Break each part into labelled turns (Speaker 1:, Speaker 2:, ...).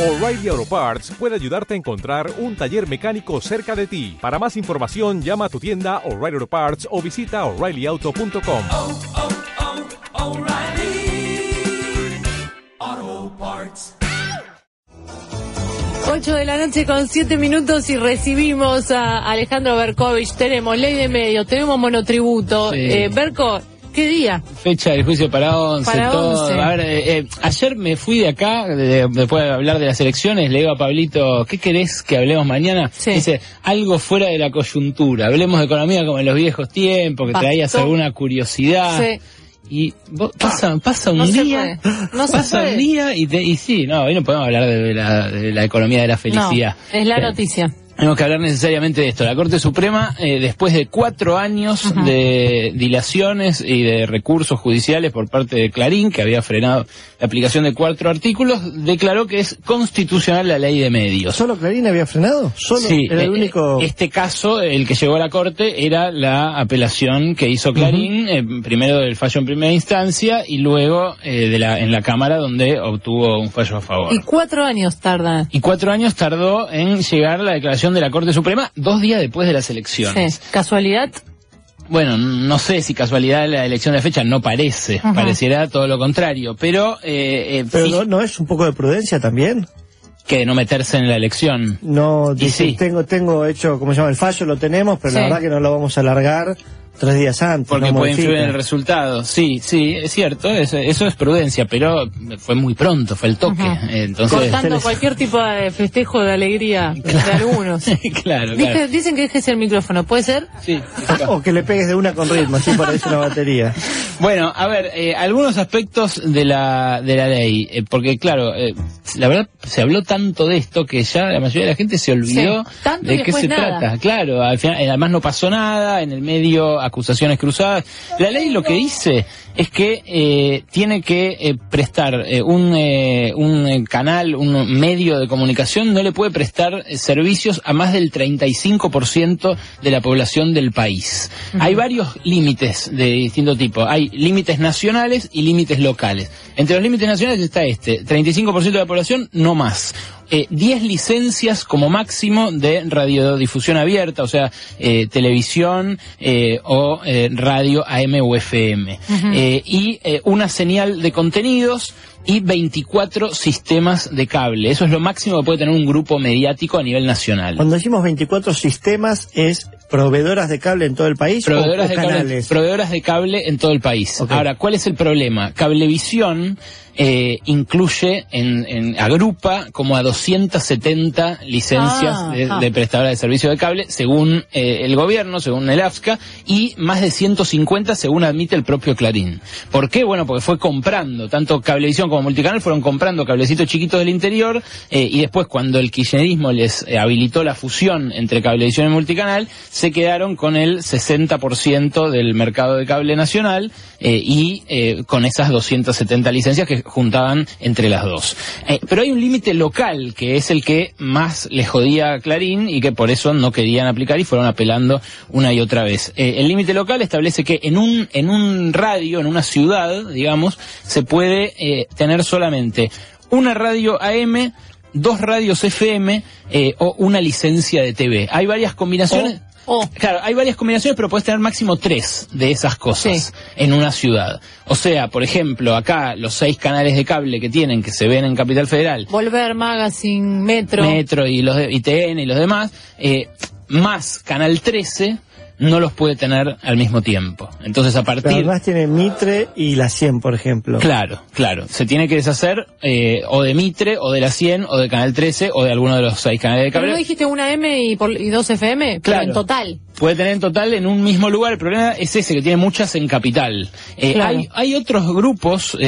Speaker 1: O'Reilly Auto Parts puede ayudarte a encontrar un taller mecánico cerca de ti. Para más información, llama a tu tienda O'Reilly Auto Parts o visita oreillyauto.com.
Speaker 2: oh, oh, O'Reilly Auto Parts.
Speaker 3: 8 de la noche con 7 minutos y recibimos a Alejandro Berkovich. Tenemos ley de medios, tenemos monotributo.
Speaker 4: Sí.
Speaker 3: Eh, Berko, ¿qué día?
Speaker 4: Fecha del juicio para 11,
Speaker 3: Para
Speaker 4: todo.
Speaker 3: 11.
Speaker 4: A ver, eh, eh, ayer me fui de acá, de- después de hablar de las elecciones, le digo a Pablito, ¿qué querés que hablemos mañana?
Speaker 3: Sí.
Speaker 4: Dice, algo fuera de la coyuntura, hablemos de economía como en los viejos tiempos, que
Speaker 3: Bastó.
Speaker 4: traías alguna curiosidad.
Speaker 3: Sí.
Speaker 4: Y vos- pasa, pasa un
Speaker 3: No se
Speaker 4: día,
Speaker 3: puede. No se
Speaker 4: pasa
Speaker 3: puede.
Speaker 4: un día y, te- y sí, no, hoy no podemos hablar de la, de la economía de la felicidad.
Speaker 3: No, es la
Speaker 4: Eh,
Speaker 3: noticia.
Speaker 4: Tenemos que hablar necesariamente de esto. La Corte Suprema, eh, después de cuatro años de dilaciones y de recursos judiciales por parte de Clarín, que había frenado la aplicación de cuatro artículos, declaró que es constitucional la ley de medios.
Speaker 5: ¿Solo Clarín había frenado? Solo
Speaker 4: Sí,
Speaker 5: era el
Speaker 4: eh,
Speaker 5: único.
Speaker 4: Este caso, el que llegó a la Corte, era la apelación que hizo Clarín, eh, primero del fallo en primera instancia y luego eh, de la, en la Cámara donde obtuvo un fallo a favor.
Speaker 3: Y cuatro años tarda.
Speaker 4: Y cuatro años tardó en llegar la declaración de la Corte Suprema, dos días después de las elecciones.
Speaker 3: Sí. ¿Casualidad?
Speaker 4: Bueno, no sé si casualidad la elección de fecha no parece,
Speaker 3: Ajá.
Speaker 4: pareciera todo lo contrario, pero, eh, eh,
Speaker 5: Pero no, no es un poco de prudencia también.
Speaker 4: que de no meterse en la elección.
Speaker 5: No, dice,
Speaker 4: sí.
Speaker 5: tengo, tengo hecho, ¿cómo se llama? El fallo lo tenemos, pero
Speaker 3: Sí.
Speaker 5: la verdad que no lo vamos a alargar tres días antes.
Speaker 4: Porque
Speaker 5: no
Speaker 4: puede influir en el resultado. Sí, sí, es cierto, es- eso es prudencia, pero fue muy pronto, fue el toque. Eh, Entonces,
Speaker 3: Cortando cualquier tipo de festejo de alegría de algunos.
Speaker 4: claro,
Speaker 3: Dije-
Speaker 4: claro.
Speaker 3: dicen que dejes el micrófono, ¿puede ser?
Speaker 4: Sí,
Speaker 5: O que le pegues de una con ritmo, así parece una batería.
Speaker 4: Bueno, a ver, eh, algunos aspectos de la, de la ley, eh, porque claro, eh, la verdad se habló tanto de esto que ya la mayoría de la gente se olvidó
Speaker 3: Sí,
Speaker 4: de qué se
Speaker 3: nada.
Speaker 4: trata. Claro, al final, eh, además no pasó nada, en el medio acusaciones cruzadas. La ley lo que dice es que eh, tiene que eh, prestar eh, un, eh, un canal, un medio de comunicación, no le puede prestar servicios a más del 35% de la población del país. Hay varios límites de distinto tipo. Hay límites nacionales y límites locales. Entre los límites nacionales está este, 35% de la población, no más. Eh, 10 licencias como máximo de radiodifusión abierta, o sea, eh, televisión eh, o eh, radio AM o FM. Eh, y eh, una señal de contenidos y 24 sistemas de cable. Eso es lo máximo que puede tener un grupo mediático a nivel nacional.
Speaker 5: Cuando decimos 24 sistemas, ¿es proveedoras de cable en todo el país
Speaker 4: Proveedoras
Speaker 5: o,
Speaker 4: de, cable,
Speaker 5: canales?
Speaker 4: proveedoras de cable en todo el país. Ahora, ¿cuál es el problema? Cablevisión eh, incluye, en, en- agrupa como a 270 licencias
Speaker 3: Ah,
Speaker 4: de, de prestadora de servicio de cable, según eh, el gobierno, según el AFSCA, y más de 150 según admite el propio Clarín. ¿Por qué? Bueno, porque fue comprando, tanto Cablevisión como Multicanal fueron comprando cablecitos chiquitos del interior, eh, y después cuando el kirchnerismo les habilitó la fusión entre Cablevisión y Multicanal, se quedaron con el 60% del mercado de cable nacional eh, y con esas 270 licencias que juntaban entre las dos. Eh, pero hay un límite local que es el que más le jodía a Clarín y que por eso no querían aplicar y fueron apelando una y otra vez. Eh, el límite local establece que en un, en un radio, en una ciudad, digamos, se puede eh, tener solamente una radio AM, dos radios FM eh, o una licencia de TV. Hay varias combinaciones.
Speaker 3: O-.
Speaker 4: Claro, hay varias combinaciones, pero puedes tener máximo tres de esas cosas
Speaker 3: Sí.
Speaker 4: en una ciudad. O sea, por ejemplo, acá los seis canales de cable que tienen, que se ven en Capital Federal,
Speaker 3: Volver, Magazine, Metro.
Speaker 4: Metro y los de ITN y los demás, eh, más Canal 13, no los puede tener al mismo tiempo. Entonces, a
Speaker 5: Pero
Speaker 4: partir...
Speaker 5: además tiene Mitre y la 100, por ejemplo.
Speaker 4: Claro, claro. Se tiene que deshacer eh, o de Mitre, o de la 100, o de Canal 13, o de alguno de los seis canales de
Speaker 3: Pero
Speaker 4: cable.
Speaker 3: no dijiste una M y, por- y dos FM, pero
Speaker 4: Claro.
Speaker 3: en total.
Speaker 4: Puede tener en total en un mismo lugar. El problema es ese, que tiene muchas en capital. Eh,
Speaker 3: Claro.
Speaker 4: hay, hay otros grupos eh,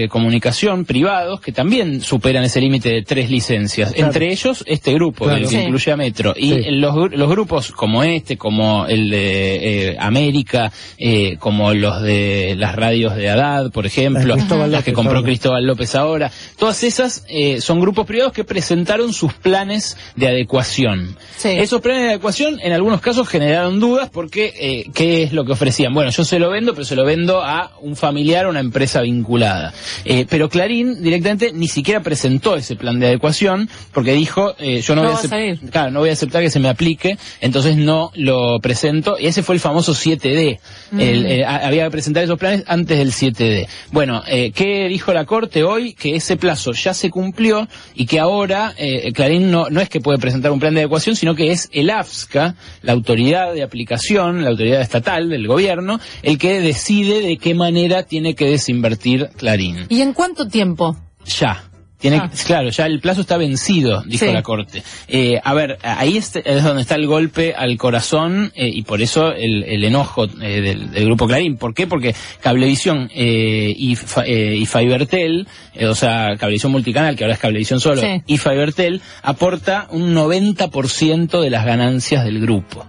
Speaker 4: de comunicación privados que también superan ese límite de tres licencias.
Speaker 5: Claro.
Speaker 4: Entre ellos, este grupo,
Speaker 5: Claro.
Speaker 4: el que
Speaker 3: Sí.
Speaker 4: incluye a Metro. Y
Speaker 5: Sí.
Speaker 4: los, los grupos como este, como el de eh, América, eh, como los de las radios de Haddad, por ejemplo,
Speaker 5: Las
Speaker 4: las que compró
Speaker 5: ahora.
Speaker 4: Cristóbal López ahora, todas esas eh, son grupos privados que presentaron sus planes de adecuación.
Speaker 3: Sí.
Speaker 4: Esos planes de adecuación en algunos casos generaron generaron dudas porque eh, ¿qué es lo que ofrecían? Bueno, yo se lo vendo, pero se lo vendo a un familiar o una empresa vinculada. Eh, pero Clarín directamente ni siquiera presentó ese plan de adecuación porque dijo, eh, yo no,
Speaker 3: No
Speaker 4: voy a
Speaker 3: a
Speaker 4: claro, no voy a aceptar que se me aplique, entonces no lo presento. Y ese fue el famoso 7D. El, eh, a- había que presentar esos planes antes del 7D. Bueno, ¿qué dijo la Corte hoy? Que ese plazo ya se cumplió y que ahora Clarín no, no es que puede presentar un plan de adecuación, sino que es el AFSCA, la autoridad de aplicación, la autoridad estatal del gobierno, el que decide de qué manera tiene que desinvertir Clarín.
Speaker 3: ¿Y en cuánto tiempo?
Speaker 4: Ya. Tiene,
Speaker 3: Ah.
Speaker 4: Claro, ya el plazo está vencido, dijo
Speaker 3: Sí.
Speaker 4: la Corte. Eh, a ver, ahí es, es donde está el golpe al corazón eh, y por eso el, el enojo eh, del, del Grupo Clarín. ¿Por qué? Porque Cablevisión eh, y, y Fibertel, o sea, Cablevisión Multicanal, que ahora es Cablevisión solo,
Speaker 3: Sí.
Speaker 4: y Fibertel aporta un 90% de las ganancias del grupo.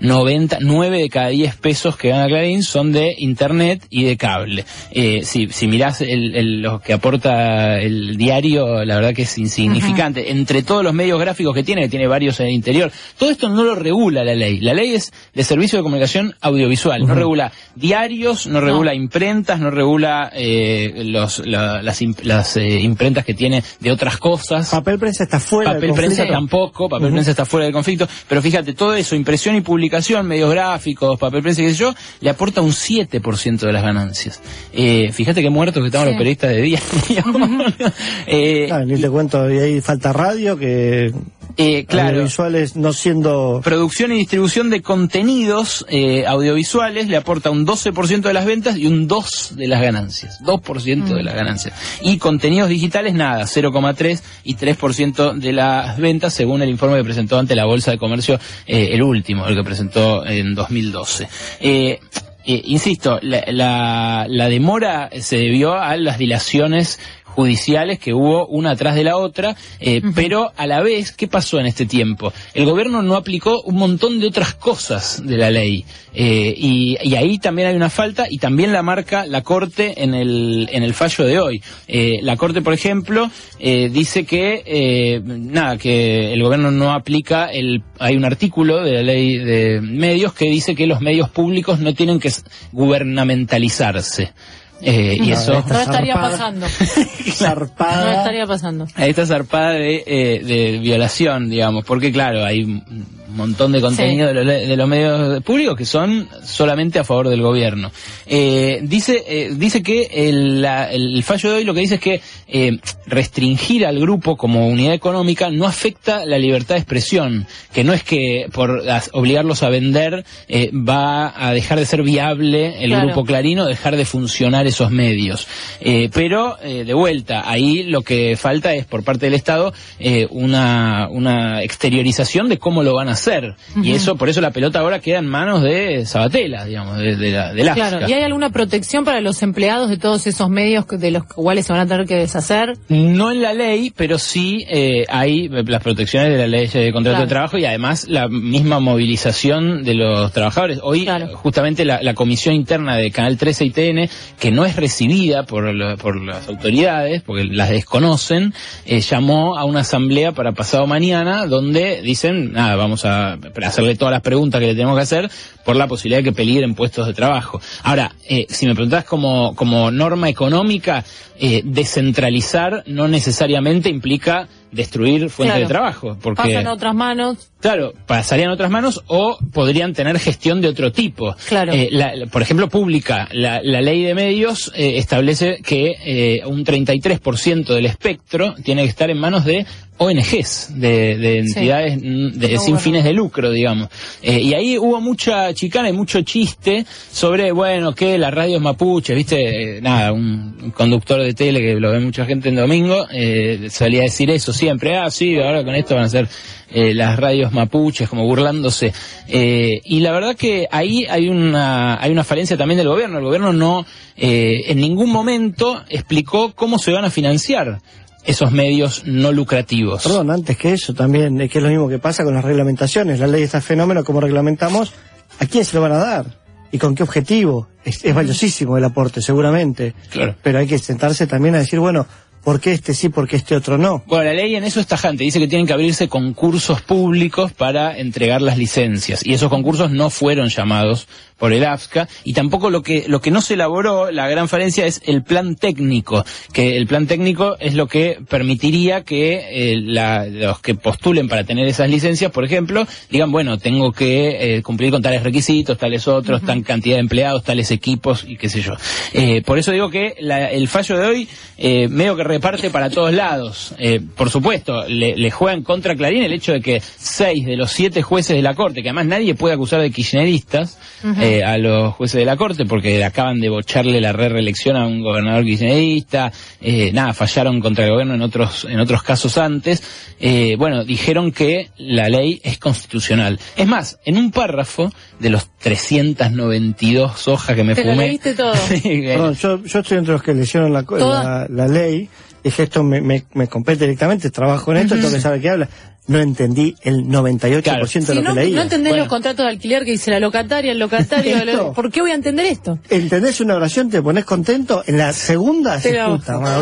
Speaker 4: 90, 9 de cada 10 pesos que gana Clarín son de internet y de cable. Eh, si, si mirás el, el- lo que aporta el diario, la verdad que es insignificante. Entre todos los medios gráficos que tiene, que tiene varios en el interior, todo esto no lo regula la ley. La ley es de servicio de comunicación audiovisual. No regula diarios, no regula imprentas, no regula eh, los, la- las, eh, imprentas que tiene de otras cosas.
Speaker 5: Papel prensa está fuera
Speaker 4: Papel
Speaker 5: del
Speaker 4: prensa tampoco, papel prensa está fuera del conflicto, pero fíjate, todo eso, impresión y publicación, medios gráficos, papel prensa y qué sé yo, le aporta un 7% de las ganancias. Eh, fíjate qué muertos que estaban
Speaker 3: Sí.
Speaker 4: los periodistas de día. eh,
Speaker 5: ni te cuento, y ahí falta radio, que
Speaker 4: eh, claro.
Speaker 5: audiovisuales no siendo...
Speaker 4: Producción y distribución de contenidos eh, audiovisuales le aporta un 12% de las ventas y un 2% de las ganancias. 2% de las ganancias. Y contenidos digitales, nada, 0,3 y 3% de las ventas, según el informe que presentó ante la Bolsa de Comercio, eh, el último, el que presentó en 2012. Eh, eh, insisto, la, la- la demora se debió a las dilaciones judiciales que hubo una atrás de la otra, eh, pero a la vez, ¿qué pasó en este tiempo? El gobierno no aplicó un montón de otras cosas de la ley eh, y, y ahí también hay una falta y también la marca la Corte en el, en el fallo de hoy. Eh, la Corte, por ejemplo, eh, dice que, eh, nada, que el gobierno no aplica el, hay un artículo de la ley de medios que dice que los medios públicos no tienen que gubernamentalizarse. Eh, y
Speaker 5: No,
Speaker 4: eso...
Speaker 3: No estaría
Speaker 5: zarpada.
Speaker 3: pasando. No
Speaker 5: zarpada.
Speaker 3: estaría pasando.
Speaker 4: a esta zarpada de, eh, de violación, digamos, porque claro, hay un montón de contenido de, los, de los medios públicos que son solamente a favor del gobierno. Eh, dice, eh, dice que el, la- el fallo de hoy lo que dice es que eh, restringir al grupo como unidad económica no afecta la libertad de expresión, que no es que por as- obligarlos a vender eh, va a dejar de ser viable el
Speaker 3: Claro.
Speaker 4: grupo Clarino, dejar de funcionar esos medios. Eh, pero, eh, de vuelta, ahí lo que falta es por parte del Estado eh, una, una exteriorización de cómo lo van a hacer. Y eso, por eso la pelota ahora queda en manos de Sabatella, digamos, de, de la, del AFSCA.
Speaker 3: Claro, ¿y hay alguna protección para los empleados de todos esos medios de los cuales se van a tener que deshacer?
Speaker 4: No en la ley, pero sí eh, hay las protecciones de la ley de contrato
Speaker 3: Claro.
Speaker 4: de trabajo y además la misma movilización de los trabajadores. Hoy,
Speaker 3: Claro.
Speaker 4: justamente la, la comisión interna de Canal 13 y TN, que no es recibida por, lo- por las autoridades, porque las desconocen, eh, llamó a una asamblea para pasado mañana, donde dicen, nada, vamos a hacerle todas las preguntas que le tenemos que hacer por la posibilidad de que peligren puestos de trabajo. Ahora, eh, si me preguntás como, como norma económica, eh, descentralizar no necesariamente implica destruir fuentes
Speaker 3: Claro.
Speaker 4: de trabajo, porque
Speaker 3: Pasan a otras manos.
Speaker 4: Claro, pasarían a otras manos o podrían tener gestión de otro tipo.
Speaker 3: Claro.
Speaker 4: Eh, la- la- por ejemplo, pública. La, la ley de medios eh, establece que eh, un 33% del espectro tiene que estar en manos de ONGs, de, de entidades mm, de- sin fines de lucro, digamos. Eh, y ahí hubo mucha chicana y mucho chiste sobre, bueno, que la radio es mapuche, viste, Eh, nada, un, un conductor de tele que lo ve mucha gente en domingo, eh, solía decir eso siempre, ah, sí, ahora con esto van a ser eh, las radios mapuches, como burlándose. Eh, y la verdad que ahí hay una, hay una falencia también del gobierno. El gobierno no, eh, en ningún momento explicó cómo se van a financiar esos medios no lucrativos.
Speaker 5: Perdón, antes que eso también, es que es lo mismo que pasa con las reglamentaciones. La ley está fenómeno, como reglamentamos, ¿a quién se lo van a dar? ¿Y con qué objetivo? Es, es valiosísimo el aporte, seguramente.
Speaker 4: Claro.
Speaker 5: Pero hay que sentarse también a decir, bueno, ¿por qué este sí, por qué este otro no?
Speaker 4: Bueno, la ley en eso es tajante. Dice que tienen que abrirse concursos públicos para entregar las licencias. Y esos concursos no fueron llamados por el AFSCA. Y tampoco lo que, lo que no se elaboró, la gran falencia, es el plan técnico. Que el plan técnico es lo que permitiría que eh, la- los que postulen para tener esas licencias, por ejemplo, digan, bueno, tengo que eh, cumplir con tales requisitos, tales otros, tan cantidad de empleados, tales equipos y qué sé yo. Eh, por eso digo que la- el fallo de hoy eh, medio que reparte para todos lados. Eh, por supuesto, le, le juegan contra Clarín el hecho de que seis de los siete jueces de la Corte, que además nadie puede acusar de kirchneristas eh, a los jueces de la Corte porque acaban de bocharle la re reelección a un gobernador kirchnerista, eh, nada, fallaron contra el gobierno en otros, en otros casos antes, eh, bueno, dijeron que la ley es constitucional. Es más, en un párrafo de los 392 hojas que me
Speaker 3: Te lo
Speaker 4: fumé.
Speaker 3: leíste todo.
Speaker 5: Perdón, yo, yo estoy entre los que leyeron la, la, la ley, dije esto me, me, me compete directamente, trabajo en esto, tengo que saber qué habla. No entendí el 98%
Speaker 4: Claro.
Speaker 5: de
Speaker 3: Si
Speaker 5: lo
Speaker 3: no,
Speaker 5: que leía.
Speaker 3: no entendés
Speaker 4: Bueno.
Speaker 3: los contratos de alquiler que dice la locataria, el locatario.
Speaker 5: Esto.
Speaker 3: ¿Por qué voy a entender esto?
Speaker 5: ¿Entendés una oración, te pones contento? En la segunda, se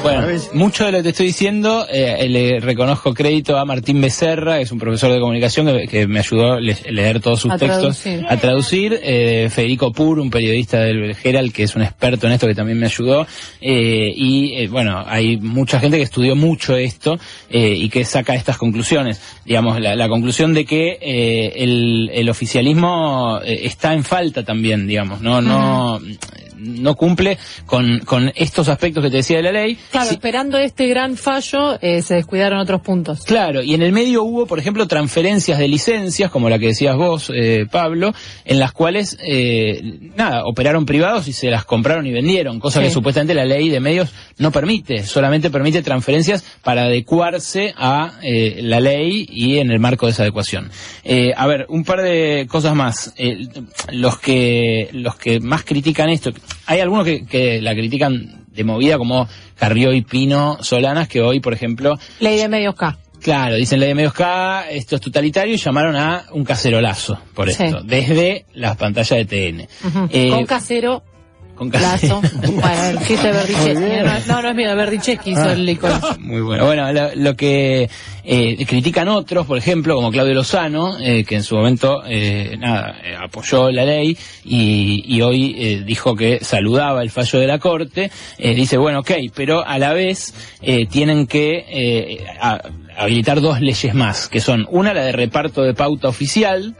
Speaker 4: Bueno, mucho de lo que te estoy diciendo eh, le reconozco crédito a Martín Becerra, que es un profesor de comunicación que, que me ayudó a le- leer todos sus
Speaker 3: A
Speaker 4: textos
Speaker 3: traducir.
Speaker 4: a traducir. eh, Federico Pur, un periodista del Herald, que es un experto en esto, que también me ayudó. eh, y eh, bueno, hay mucha gente que estudió mucho esto eh, y que saca estas conclusiones. Digamos, la, la conclusión de que eh, el, el oficialismo eh, está en falta también, digamos, no, no, no cumple con, con estos aspectos que te decía de la ley.
Speaker 3: Claro, esperando este gran fallo, eh, se descuidaron otros puntos.
Speaker 4: Claro, y en el medio hubo, por ejemplo, transferencias de licencias, como la que decías vos, eh, Pablo, en las cuales, eh, nada, operaron privados y se las compraron y vendieron, cosa
Speaker 3: Sí.
Speaker 4: que supuestamente la ley de medios no permite, solamente permite transferencias para adecuarse a eh, la ley y en el marco de esa adecuación. Eh, a ver, un par de cosas más. Eh, los que los que más critican esto, hay algunos que, que la critican de movida como Carrió y Pino Solanas, que hoy, por ejemplo,
Speaker 3: Ley de medios K.
Speaker 4: Claro, dicen ley de medios K, esto es totalitario y llamaron a un cacerolazo por
Speaker 3: Sí.
Speaker 4: esto, desde las pantallas de TN. Eh,
Speaker 3: Con casero,
Speaker 4: con
Speaker 3: lazo. bueno, el chiste de Berdicheschi.
Speaker 5: Muy bien.
Speaker 3: No, no, no es mío, Berdicheschi hizo
Speaker 5: Ah.
Speaker 3: el icono.
Speaker 4: Muy bueno. Bueno, lo, lo que eh, critican otros, por ejemplo, como Claudio Lozano, eh, que en su momento eh, nada eh, apoyó la ley y, y hoy eh, dijo que saludaba el fallo de la Corte, dice, bueno, ok, pero a la vez eh, tienen que eh, a- habilitar dos leyes más, que son una, la de reparto de pauta oficial,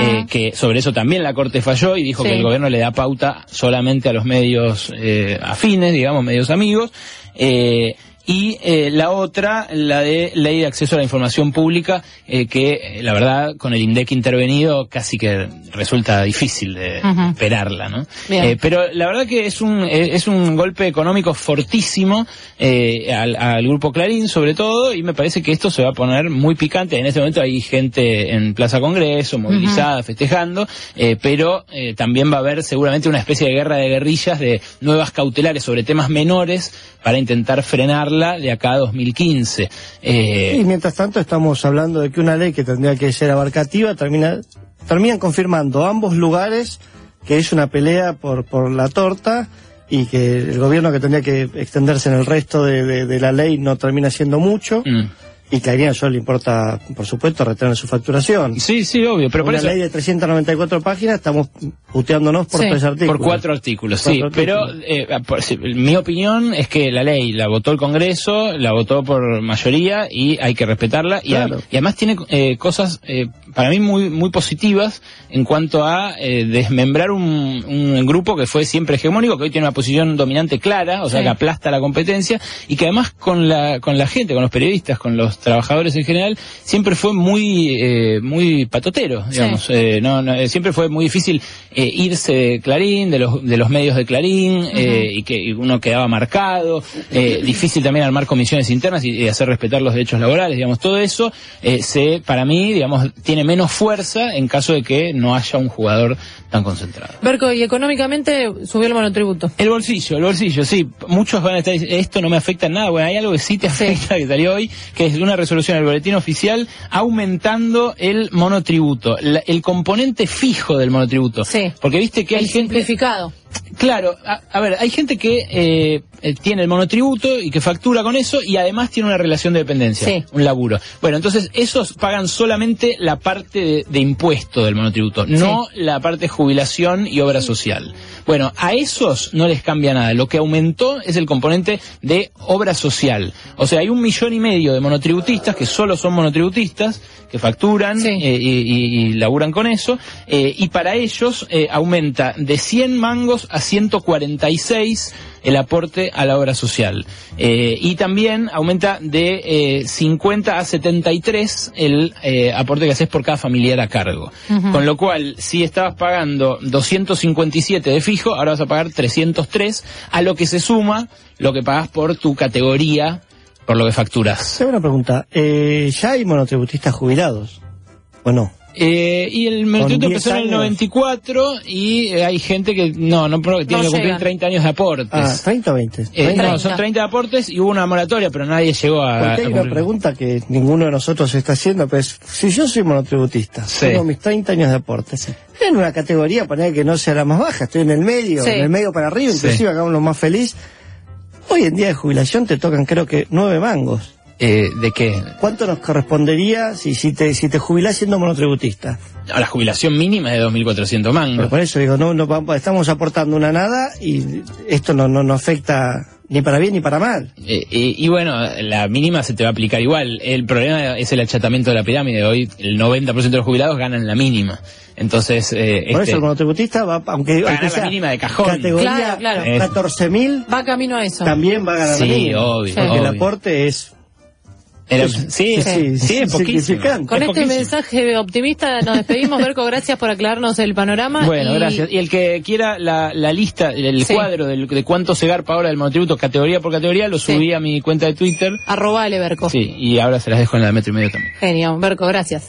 Speaker 4: eh, que sobre eso también la Corte falló y dijo
Speaker 3: Sí.
Speaker 4: que el gobierno le da pauta solamente a los medios eh, afines, digamos, medios amigos. eh, y eh, la otra, la de ley de acceso a la información pública, eh, que eh, la verdad con el INDEC intervenido casi que resulta difícil de
Speaker 3: Ujú.
Speaker 4: esperarla, ¿no? Eh, pero la verdad que es un es un golpe económico fortísimo eh, al, al grupo Clarín sobre todo y me parece que esto se va a poner muy picante. En este momento hay gente en Plaza Congreso movilizada, festejando, pero también va a haber seguramente una especie de guerra de guerrillas de nuevas cautelares sobre temas menores para intentar frenarla de acá a 2015. Eh,
Speaker 5: Y mientras tanto estamos hablando de que una ley que tendría que ser abarcativa termina, terminan confirmando ambos lugares que es una pelea por, por la torta y que el gobierno que tendría que extenderse en el resto de, de- de la ley no termina siendo mucho
Speaker 4: mm.
Speaker 5: Y que a le importa, por supuesto, retener su facturación.
Speaker 4: Sí, sí, obvio, pero por
Speaker 5: una
Speaker 4: eso...
Speaker 5: ley de 394 páginas estamos puteándonos por
Speaker 3: Sí.
Speaker 5: tres artículos.
Speaker 4: Por cuatro artículos, sí.
Speaker 5: Cuatro
Speaker 4: Pero
Speaker 5: artículos.
Speaker 4: eh, por- sí, mi opinión es que la ley la votó el Congreso, la votó por mayoría y hay que respetarla. Y,
Speaker 5: Claro.
Speaker 4: a- y además tiene eh, cosas eh, para mí muy muy positivas en cuanto a eh, desmembrar un, un grupo que fue siempre hegemónico, que hoy tiene una posición dominante clara, o sea
Speaker 3: Sí.
Speaker 4: que aplasta la competencia y que además con la con la gente, con los periodistas, con los trabajadores en general, siempre fue muy eh, muy patotero, digamos. Eh, no, no, eh, siempre fue muy difícil eh, irse de Clarín, de los de los medios de Clarín eh, y que y uno quedaba marcado. difícil también armar comisiones internas y, y hacer respetar los derechos laborales, digamos. Todo eso eh, se para mí, digamos, tiene menos fuerza en caso de que no haya un jugador tan concentrado.
Speaker 3: Berco, y económicamente subió el monotributo.
Speaker 4: El bolsillo, el bolsillo, sí. Muchos van a estar diciendo, esto no me afecta en nada. Bueno, hay algo que sí te afecta, que salió hoy, que es una resolución del boletín oficial aumentando el monotributo, la- el componente fijo del monotributo.
Speaker 3: Sí.
Speaker 4: Porque viste que hay
Speaker 3: El
Speaker 4: gente...
Speaker 3: simplificado.
Speaker 4: Claro, a, a ver, hay gente que eh, eh, tiene el monotributo y que factura con eso y además tiene una relación de dependencia,
Speaker 3: Sí.
Speaker 4: un laburo. Bueno, entonces esos pagan solamente la parte de, de impuesto del monotributo, no la parte de jubilación y obra social. Bueno, a esos no les cambia nada. Lo que aumentó es el componente de obra social. O sea, hay un millón y medio de monotributistas que solo son monotributistas, que facturan
Speaker 3: Sí.
Speaker 4: eh, y, y- y laburan con eso, eh, y para ellos aumenta de 100 mangos a 146 el aporte a la obra social. Eh, y también aumenta de eh, 50 a 73 el eh, aporte que haces por cada familiar a cargo. Con lo cual, si estabas pagando 257 de fijo, ahora vas a pagar 303, a lo que se suma lo que pagas por tu categoría, por lo que facturas.
Speaker 5: Tengo una pregunta. Eh, ¿Ya hay monotributistas jubilados? ¿O no?
Speaker 4: Eh, y el
Speaker 5: 10
Speaker 4: empezó en el
Speaker 5: años.
Speaker 4: 94 y eh, hay gente que no, no, tiene
Speaker 3: No
Speaker 4: que cumplir
Speaker 3: llegan.
Speaker 4: 30 años de aportes.
Speaker 5: Ah, 30 o 20.
Speaker 4: Eh,
Speaker 5: 30.
Speaker 4: no, son 30 de aportes y hubo una moratoria, pero nadie llegó a...
Speaker 5: Porque hay
Speaker 4: a
Speaker 5: una pregunta que ninguno de nosotros está haciendo, pero es, si yo soy monotributista,
Speaker 4: Sí.
Speaker 5: tengo mis 30 años de aporte, estoy en una categoría, poner que no sea la más baja, estoy en el medio,
Speaker 3: Sí.
Speaker 5: en el medio para arriba,
Speaker 4: Sí.
Speaker 5: inclusive hagámoslo más feliz. Hoy en día de jubilación te tocan creo que nueve mangos.
Speaker 4: Eh, ¿De qué?
Speaker 5: ¿Cuánto nos correspondería si, si te, si te jubilás siendo monotributista?
Speaker 4: No, la jubilación mínima es de 2.400
Speaker 5: Pero
Speaker 4: mangos.
Speaker 5: por eso digo, no, no estamos aportando una nada y esto no, no, no afecta ni para bien ni para mal.
Speaker 4: Eh, eh, y bueno, la mínima se te va a aplicar igual. El problema es el achatamiento de la pirámide. Hoy el 90% de los jubilados ganan la mínima. Entonces, eh,
Speaker 5: Por
Speaker 4: este,
Speaker 5: eso el monotributista va, aunque,
Speaker 4: Va
Speaker 5: aunque
Speaker 4: ganar la
Speaker 5: sea
Speaker 4: mínima de cajón.
Speaker 5: categoría
Speaker 3: Claro,
Speaker 4: claro.
Speaker 5: 14.000,
Speaker 3: Va camino a eso.
Speaker 5: también va a ganar la
Speaker 4: Sí,
Speaker 5: mínima.
Speaker 4: obvio,
Speaker 5: Porque el aporte es...
Speaker 4: era-
Speaker 5: Sí,
Speaker 4: sí, sí,
Speaker 5: sí,
Speaker 4: sí, es
Speaker 5: sí,
Speaker 4: poquísimo.
Speaker 3: Con
Speaker 4: Es
Speaker 3: este
Speaker 4: poquísimo.
Speaker 3: mensaje optimista nos despedimos. Berco, gracias por aclararnos el panorama.
Speaker 4: Bueno,
Speaker 3: y-
Speaker 4: gracias. Y el que quiera la, la lista, el
Speaker 3: Sí.
Speaker 4: cuadro del- de cuánto se garpa ahora del monotributo categoría por categoría, lo
Speaker 3: Sí.
Speaker 4: subí a mi cuenta de Twitter.
Speaker 3: Arrobale, Berco.
Speaker 4: Sí, y ahora se las dejo en la de metro y medio también.
Speaker 3: Genio. Berco, gracias.